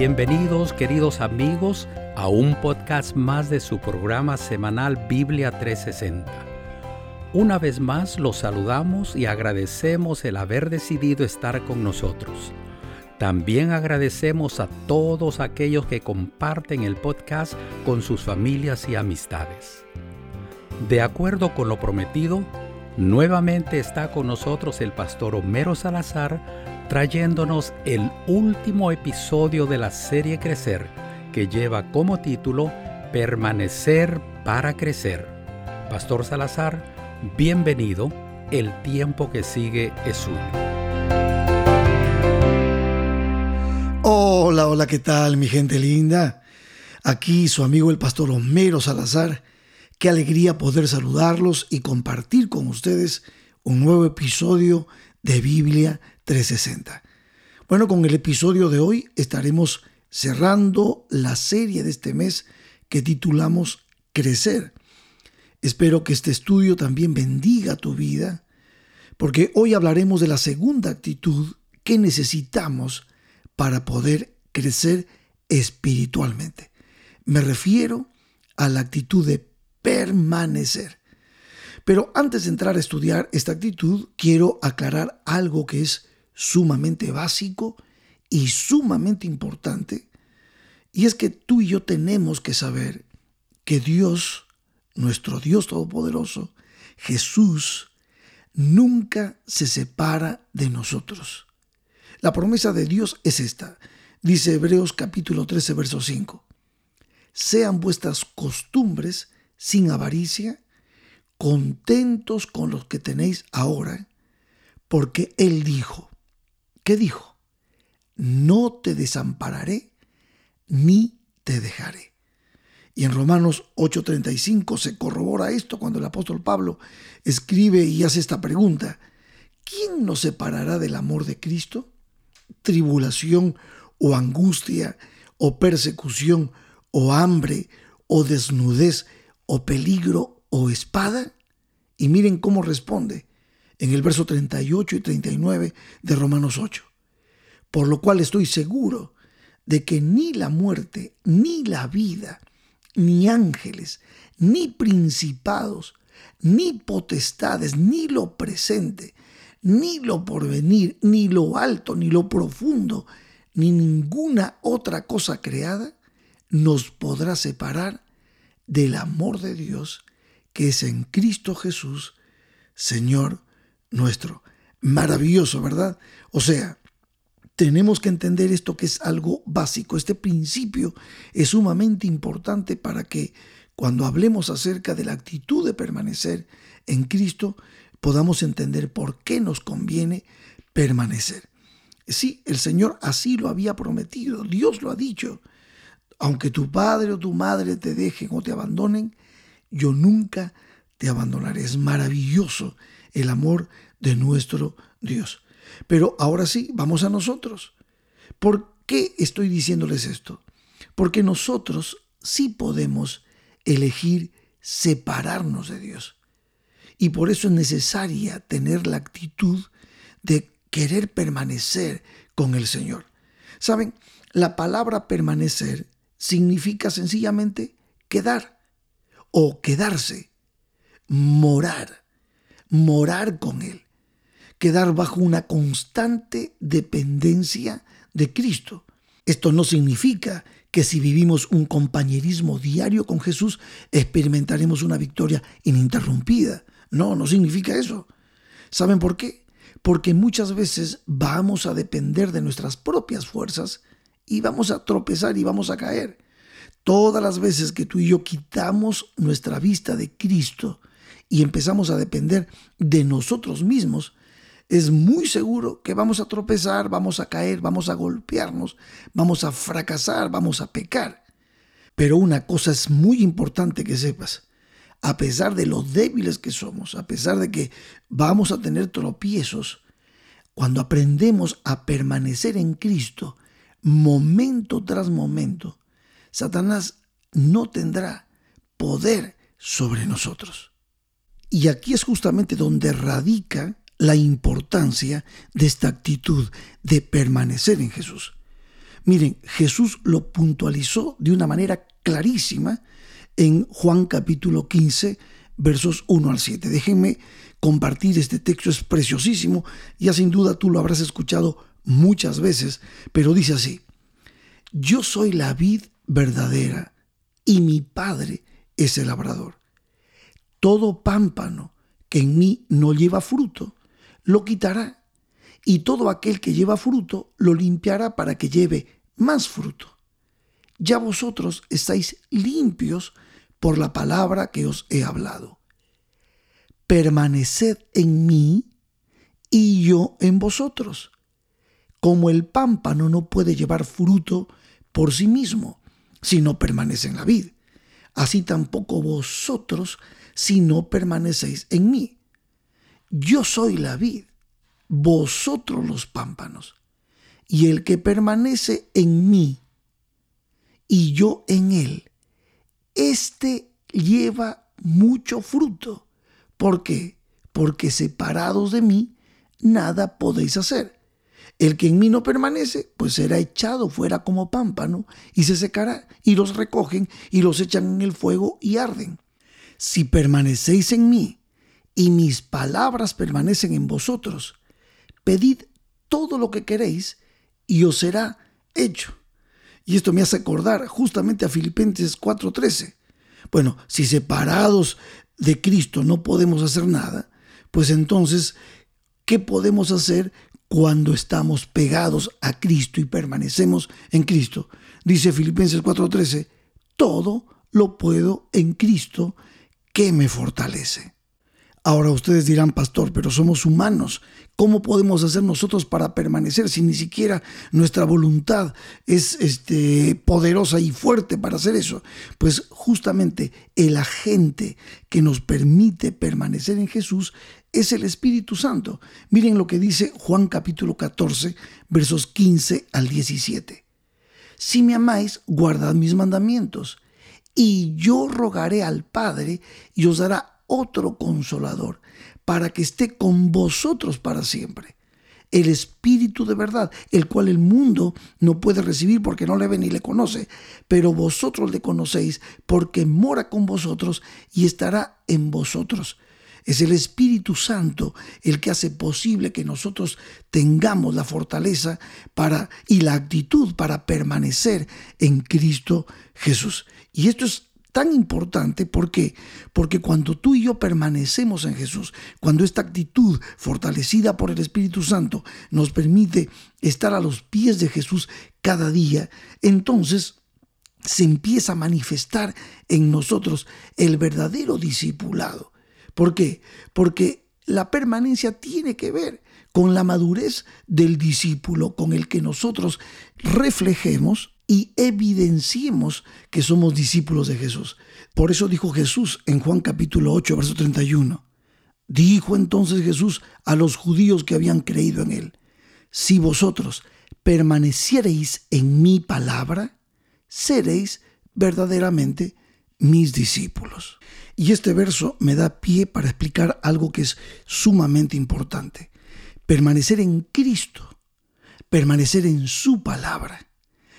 Bienvenidos queridos amigos a un podcast más de su programa semanal Biblia 360. Una vez más los saludamos y agradecemos el haber decidido estar con nosotros. También agradecemos a todos aquellos que comparten el podcast con sus familias y amistades. De acuerdo con lo prometido, nuevamente está con nosotros el pastor Homero Salazar trayéndonos el último episodio de la serie Crecer que lleva como título Permanecer para Crecer. Pastor Salazar, bienvenido, el tiempo que sigue es suyo. Hola, hola, ¿qué tal mi gente linda? Aquí su amigo el pastor Homero Salazar. Qué alegría poder saludarlos y compartir con ustedes un nuevo episodio de Biblia 360. Bueno, con el episodio de hoy estaremos cerrando la serie de este mes que titulamos Crecer. Espero que este estudio también bendiga tu vida, porque hoy hablaremos de la segunda actitud que necesitamos para poder crecer espiritualmente. Me refiero a la actitud de permanecer. Pero antes de entrar a estudiar esta actitud, quiero aclarar algo que es sumamente básico y sumamente importante, y es que tú y yo tenemos que saber que Dios, nuestro Dios Todopoderoso, Jesús, nunca se separa de nosotros. La promesa de Dios es esta. Dice Hebreos capítulo 13, verso 5. Sean vuestras costumbres sin avaricia, contentos con los que tenéis ahora, porque Él dijo, ¿qué dijo? No te desampararé ni te dejaré. Y en Romanos 8:35 se corrobora esto cuando el apóstol Pablo escribe y hace esta pregunta. ¿Quién nos separará del amor de Cristo? tribulación o angustia o persecución o hambre o desnudez o peligro o espada? Y miren cómo responde en el verso 38 y 39 de Romanos 8. Por lo cual estoy seguro de que ni la muerte, ni la vida, ni ángeles, ni principados, ni potestades, ni lo presente, ni lo porvenir, ni lo alto, ni lo profundo, ni ninguna otra cosa creada nos podrá separar del amor de Dios que es en Cristo Jesús, Señor nuestro. Maravilloso, ¿verdad? O sea, tenemos que entender esto que es algo básico. Este principio es sumamente importante para que cuando hablemos acerca de la actitud de permanecer en Cristo, podamos entender por qué nos conviene permanecer. Sí, el Señor así lo había prometido, Dios lo ha dicho. Aunque tu padre o tu madre te dejen o te abandonen, yo nunca te abandonaré. Es maravilloso el amor de nuestro Dios. Pero ahora sí, vamos a nosotros. ¿Por qué estoy diciéndoles esto? Porque nosotros sí podemos elegir separarnos de Dios. Y por eso es necesaria tener la actitud de querer permanecer con el Señor. Saben, la palabra permanecer significa sencillamente quedar o quedarse, morar, morar con Él, quedar bajo una constante dependencia de Cristo. Esto no significa que si vivimos un compañerismo diario con Jesús experimentaremos una victoria ininterrumpida. No, no significa eso. ¿Saben por qué? Porque muchas veces vamos a depender de nuestras propias fuerzas y vamos a tropezar y vamos a caer. Todas las veces que tú y yo quitamos nuestra vista de Cristo y empezamos a depender de nosotros mismos, es muy seguro que vamos a tropezar, vamos a caer, vamos a golpearnos, vamos a fracasar, vamos a pecar. Pero una cosa es muy importante que sepas a pesar de lo débiles que somos, a pesar de que vamos a tener tropiezos, cuando aprendemos a permanecer en Cristo, momento tras momento, Satanás no tendrá poder sobre nosotros. Y aquí es justamente donde radica la importancia de esta actitud de permanecer en Jesús. Miren, Jesús lo puntualizó de una manera clarísima en Juan capítulo 15, versos 1 al 7. Déjenme compartir este texto, es preciosísimo, ya sin duda tú lo habrás escuchado muchas veces, pero dice así, yo soy la vid verdadera y mi Padre es el labrador. Todo pámpano que en mí no lleva fruto, lo quitará, y todo aquel que lleva fruto, lo limpiará para que lleve más fruto. Ya vosotros estáis limpios por la palabra que os he hablado. Permaneced en mí y yo en vosotros. Como el pámpano no puede llevar fruto por sí mismo si no permanece en la vid, así tampoco vosotros si no permanecéis en mí. Yo soy la vid, vosotros los pámpanos, y el que permanece en mí y yo en él, éste lleva mucho fruto. ¿Por qué? Porque separados de mí, nada podéis hacer. El que en mí no permanece, pues será echado fuera como pámpano y se secará, y los recogen y los echan en el fuego y arden. Si permanecéis en mí y mis palabras permanecen en vosotros, pedid todo lo que queréis y os será hecho. Y esto me hace acordar justamente a Filipenses 4:13. Bueno, si separados de Cristo no podemos hacer nada, pues entonces, ¿qué podemos hacer cuando estamos pegados a Cristo y permanecemos en Cristo? Dice Filipenses 4:13, todo lo puedo en Cristo que me fortalece. Ahora ustedes dirán, pastor, pero somos humanos. ¿Cómo podemos hacer nosotros para permanecer si ni siquiera nuestra voluntad es este, poderosa y fuerte para hacer eso? Pues justamente el agente que nos permite permanecer en Jesús es el Espíritu Santo. Miren lo que dice Juan capítulo 14, versos 15 al 17. Si me amáis, guardad mis mandamientos, y yo rogaré al Padre y os dará otro consolador, para que esté con vosotros para siempre. El Espíritu de verdad, el cual el mundo no puede recibir porque no le ve ni le conoce, pero vosotros le conocéis porque mora con vosotros y estará en vosotros. Es el Espíritu Santo el que hace posible que nosotros tengamos la fortaleza para y la actitud para permanecer en Cristo Jesús. Y esto es tan importante. ¿Por qué? Porque cuando tú y yo permanecemos en Jesús, cuando esta actitud fortalecida por el Espíritu Santo nos permite estar a los pies de Jesús cada día, entonces se empieza a manifestar en nosotros el verdadero discipulado. ¿Por qué? Porque la permanencia tiene que ver con la madurez del discípulo, con el que nosotros reflejemos y evidenciemos que somos discípulos de Jesús. Por eso dijo Jesús en Juan capítulo 8, verso 31. Dijo entonces Jesús a los judíos que habían creído en él, si vosotros permaneciereis en mi palabra, seréis verdaderamente mis discípulos. Y este verso me da pie para explicar algo que es sumamente importante. Permanecer en Cristo, permanecer en su palabra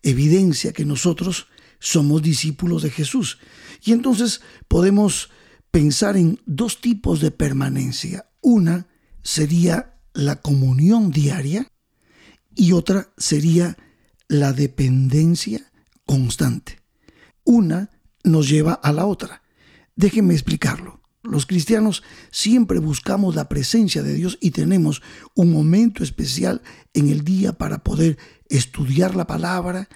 evidencia que nosotros somos discípulos de Jesús. Y entonces podemos pensar en dos tipos de permanencia. Una sería la comunión diaria y otra sería la dependencia constante. Una nos lleva a la otra. Déjenme explicarlo. Los cristianos siempre buscamos la presencia de Dios y tenemos un momento especial en el día para poder estudiar la palabra,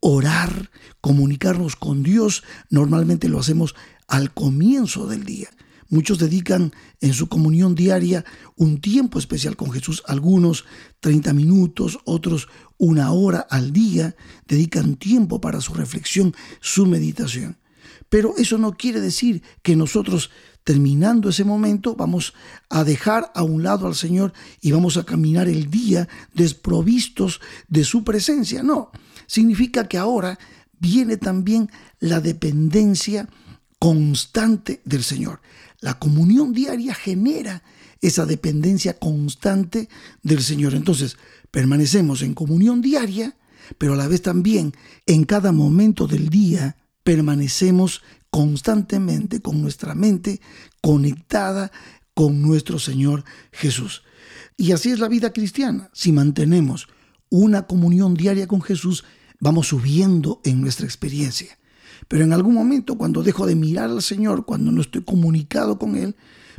orar, comunicarnos con Dios. Normalmente lo hacemos al comienzo del día. Muchos dedican en su comunión diaria un tiempo especial con Jesús, algunos 30 minutos, otros una hora al día, dedican tiempo para su reflexión, su meditación. Pero eso no quiere decir que nosotros terminando ese momento vamos a dejar a un lado al Señor y vamos a caminar el día desprovistos de su presencia. No, significa que ahora viene también la dependencia constante del Señor. La comunión diaria genera esa dependencia constante del Señor. Entonces, permanecemos en comunión diaria pero a la vez también en cada momento del día permanecemos constantemente con nuestra mente conectada con nuestro Señor Jesús. Y así es la vida cristiana. Si mantenemos una comunión diaria con Jesús, vamos subiendo en nuestra experiencia. Pero en algún momento, cuando dejo de mirar al Señor, cuando no estoy comunicado con Él,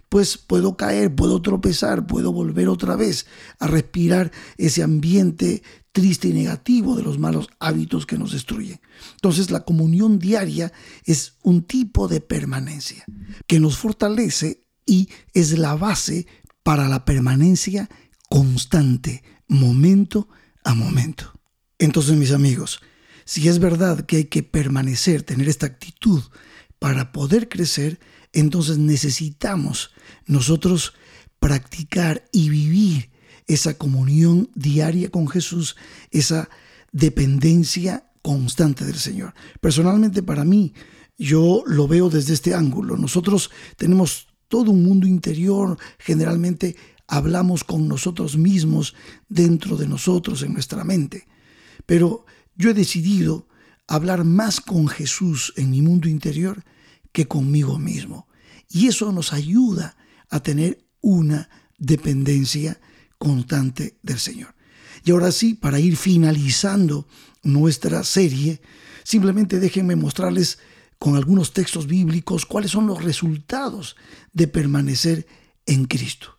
pues puedo caer, puedo tropezar, puedo volver otra vez a respirar ese ambiente triste y negativo de los malos hábitos que nos destruyen. Entonces la comunión diaria es un tipo de permanencia que nos fortalece y es la base para la permanencia constante, momento a momento. Entonces mis amigos, si es verdad que hay que permanecer, tener esta actitud para poder crecer, entonces necesitamos nosotros practicar y vivir esa comunión diaria con Jesús, esa dependencia constante del Señor. Personalmente para mí, yo lo veo desde este ángulo. Nosotros tenemos todo un mundo interior, generalmente hablamos con nosotros mismos dentro de nosotros, en nuestra mente. Pero yo he decidido hablar más con Jesús en mi mundo interior que conmigo mismo. Y eso nos ayuda a tener una dependencia constante del Señor. Y ahora sí, para ir finalizando nuestra serie, simplemente déjenme mostrarles con algunos textos bíblicos cuáles son los resultados de permanecer en Cristo.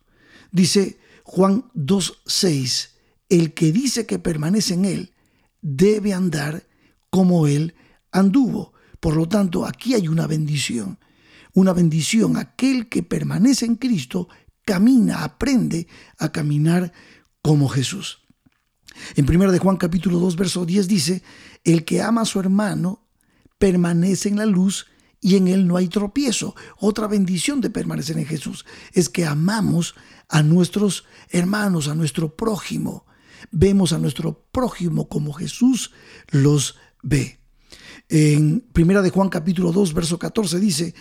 Dice Juan 2.6, el que dice que permanece en Él debe andar como Él anduvo. Por lo tanto, aquí hay una bendición. Una bendición, aquel que permanece en Cristo camina, aprende a caminar como Jesús. En 1 de Juan capítulo 2 verso 10 dice, el que ama a su hermano permanece en la luz y en él no hay tropiezo. Otra bendición de permanecer en Jesús es que amamos a nuestros hermanos, a nuestro prójimo. Vemos a nuestro prójimo como Jesús los ve. En 1 de Juan capítulo 2 verso 14 dice,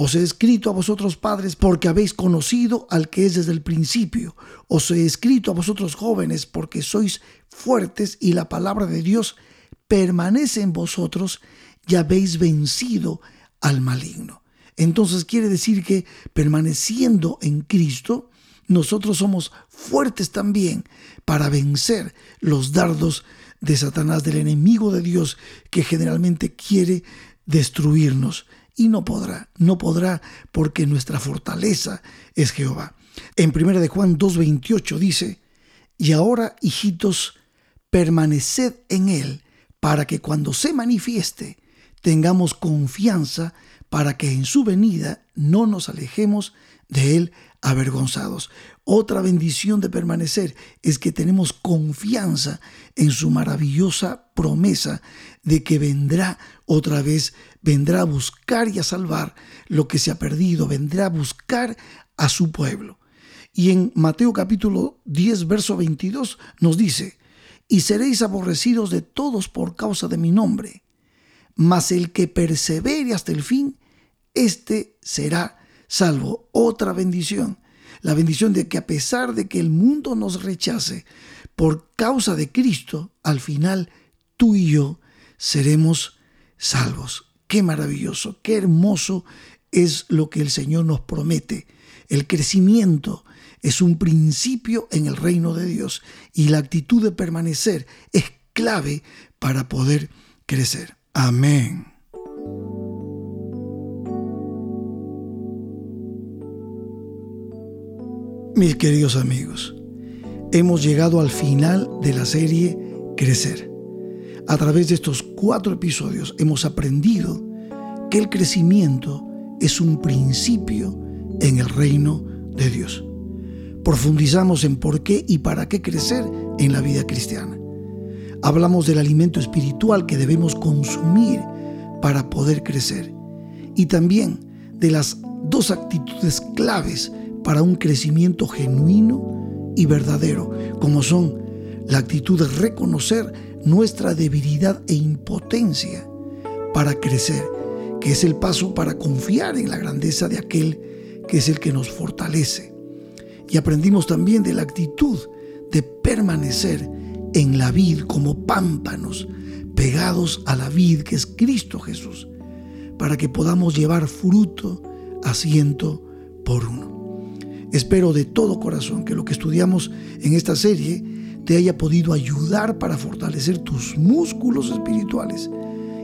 os he escrito a vosotros padres porque habéis conocido al que es desde el principio. Os he escrito a vosotros jóvenes porque sois fuertes y la palabra de Dios permanece en vosotros y habéis vencido al maligno. Entonces quiere decir que permaneciendo en Cristo, nosotros somos fuertes también para vencer los dardos de Satanás, del enemigo de Dios que generalmente quiere destruirnos y no podrá, no podrá porque nuestra fortaleza es Jehová. En 1 de Juan 2:28 dice, "Y ahora, hijitos, permaneced en él, para que cuando se manifieste tengamos confianza para que en su venida no nos alejemos de él avergonzados. Otra bendición de permanecer es que tenemos confianza en su maravillosa promesa de que vendrá otra vez, vendrá a buscar y a salvar lo que se ha perdido, vendrá a buscar a su pueblo. Y en Mateo capítulo 10, verso 22 nos dice, y seréis aborrecidos de todos por causa de mi nombre, mas el que persevere hasta el fin, éste será salvo. Otra bendición, la bendición de que a pesar de que el mundo nos rechace por causa de Cristo, al final tú y yo seremos salvos. Qué maravilloso, qué hermoso es lo que el Señor nos promete. El crecimiento es un principio en el reino de Dios y la actitud de permanecer es clave para poder crecer. Amén. Mis queridos amigos, hemos llegado al final de la serie Crecer. A través de estos cuatro episodios hemos aprendido que el crecimiento es un principio en el reino de Dios. Profundizamos en por qué y para qué crecer en la vida cristiana. Hablamos del alimento espiritual que debemos consumir para poder crecer y también de las dos actitudes claves para un crecimiento genuino y verdadero, como son la actitud de reconocer nuestra debilidad e impotencia para crecer, que es el paso para confiar en la grandeza de aquel que es el que nos fortalece. Y aprendimos también de la actitud de permanecer en la vid como pámpanos, pegados a la vid que es Cristo Jesús, para que podamos llevar fruto a ciento por uno. Espero de todo corazón que lo que estudiamos en esta serie te haya podido ayudar para fortalecer tus músculos espirituales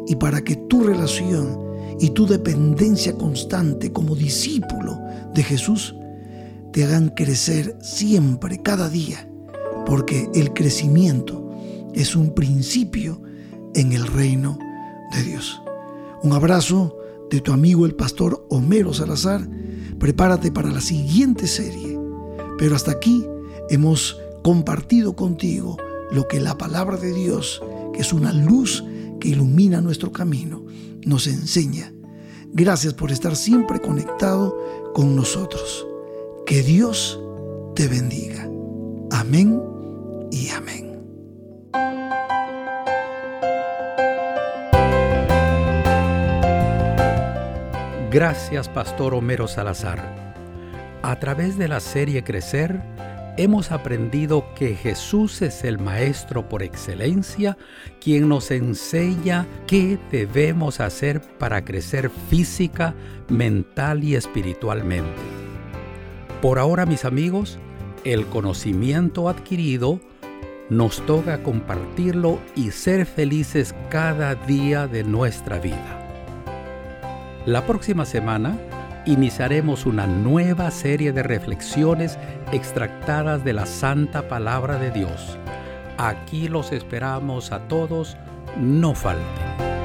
y para que tu relación y tu dependencia constante como discípulo de Jesús te hagan crecer siempre, cada día, porque el crecimiento es un principio en el reino de Dios. Un abrazo de tu amigo el pastor Homero Salazar. Prepárate para la siguiente serie. Pero hasta aquí hemos compartido contigo lo que la palabra de Dios, que es una luz que ilumina nuestro camino, nos enseña. Gracias por estar siempre conectado con nosotros. Que Dios te bendiga. Amén y amén. Gracias, Pastor Homero Salazar. A través de la serie Crecer, hemos aprendido que Jesús es el Maestro por excelencia, quien nos enseña qué debemos hacer para crecer física, mental y espiritualmente. Por ahora, mis amigos, el conocimiento adquirido nos toca compartirlo y ser felices cada día de nuestra vida. La próxima semana iniciaremos una nueva serie de reflexiones extractadas de la Santa Palabra de Dios. Aquí los esperamos a todos, no falten.